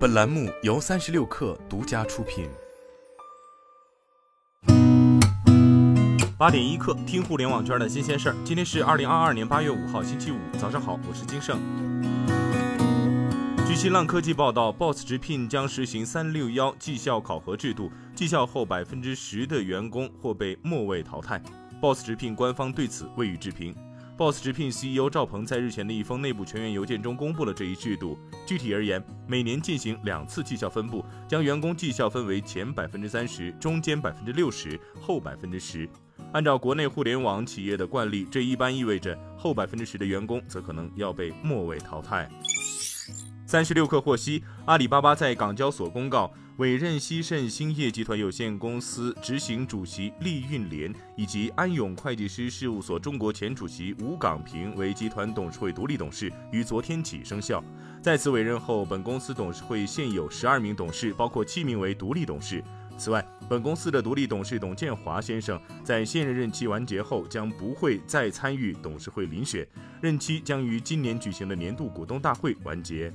本栏目由三十六氪独家出品。八点一刻，听互联网圈的新鲜事儿。今天是二零二二年八月五号，星期五，早上好，我是金盛。据新浪科技报道，Boss 直聘将实行三六幺绩效考核制度，绩效后百分之十的员工或被末位淘汰。Boss 直聘官方对此未予置评。Boss 直聘 CEO 赵鹏在日前的一封内部全员邮件中公布了这一制度。具体而言，每年进行两次绩效分布，将员工绩效分为前百分之三十、中间百分之六十、后百分之十。按照国内互联网企业的惯例，这一般意味着后百分之十的员工则可能要被末位淘汰。三十六氪获悉，阿里巴巴在港交所公告委任西盛兴业集团有限公司执行主席厉运莲以及安永会计师事务所中国前主席吴岗平为集团董事会独立董事，于昨天起生效。在此委任后，本公司董事会现有十二名董事，包括七名为独立董事。此外，本公司的独立董事董建华先生在现任任期完结后，将不会再参与董事会遴选，任期将于今年举行的年度股东大会完结。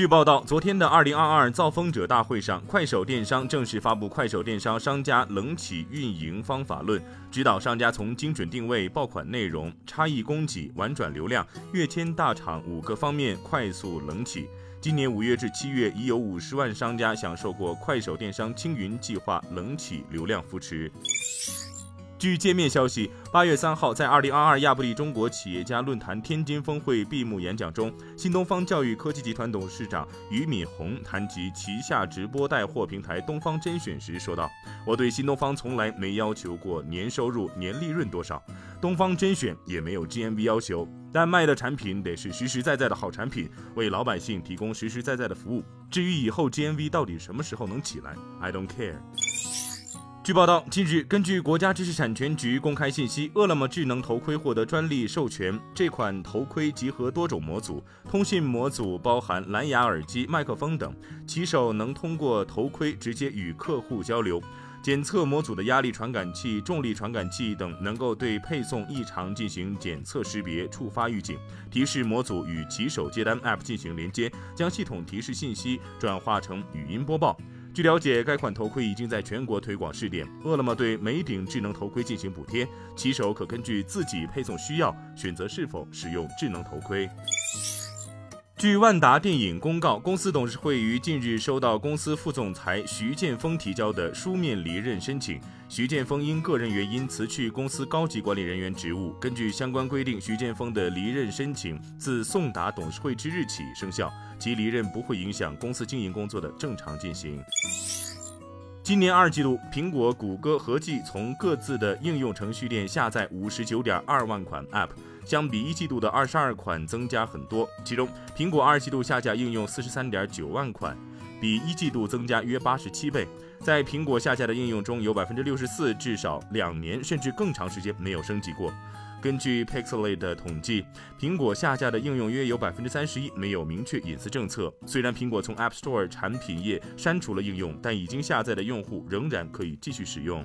据报道，昨天的二零二二造风者大会上，快手电商正式发布《快手电商商家冷启运营方法论》，指导商家从精准定位、爆款内容、差异供给、玩转流量、跃迁大厂五个方面快速冷启。今年五月至七月，已有五十万商家享受过快手电商青云计划冷启流量扶持。据界面消息，八月三号，在二零二二亚布力中国企业家论坛天津峰会闭幕演讲中，新东方教育科技集团董事长俞敏洪谈及旗下直播带货平台东方甄选时说道：“我对新东方从来没要求过年收入、年利润多少，东方甄选也没有 GMV 要求，但卖的产品得是实实在在的好产品，为老百姓提供实实在在的服务。至于以后 GMV 到底什么时候能起来，I don't care。”据报道，近日，根据国家知识产权局公开信息，饿了么智能头盔获得专利授权。这款头盔集合多种模组，通信模组包含蓝牙耳机、麦克风等，骑手能通过头盔直接与客户交流。检测模组的压力传感器、重力传感器等，能够对配送异常进行检测识别、触发预警，提示模组与骑手接单 App 进行连接，将系统提示信息转化成语音播报。据了解，该款头盔已经在全国推广试点。饿了么对每顶智能头盔进行补贴，骑手可根据自己配送需要选择是否使用智能头盔。据万达电影公告，公司董事会于近日收到公司副总裁徐建峰提交的书面离任申请。徐建峰因个人原因辞去公司高级管理人员职务。根据相关规定，徐建峰的离任申请自送达董事会之日起生效，其离任不会影响公司经营工作的正常进行。今年二季度，苹果、谷歌合计从各自的应用程序店下载五十九点二万款 App，相比一季度的二十二款增加很多。其中，苹果二季度下架应用四十三点九万款。比一季度增加约八十七倍，在苹果下架的应用中有百分之六十四至少两年甚至更长时间没有升级过。根据 Pixelate 的统计，苹果下架的应用约有百分之三十一没有明确隐私政策。虽然苹果从 App Store 产品页删除了应用，但已经下载的用户仍然可以继续使用。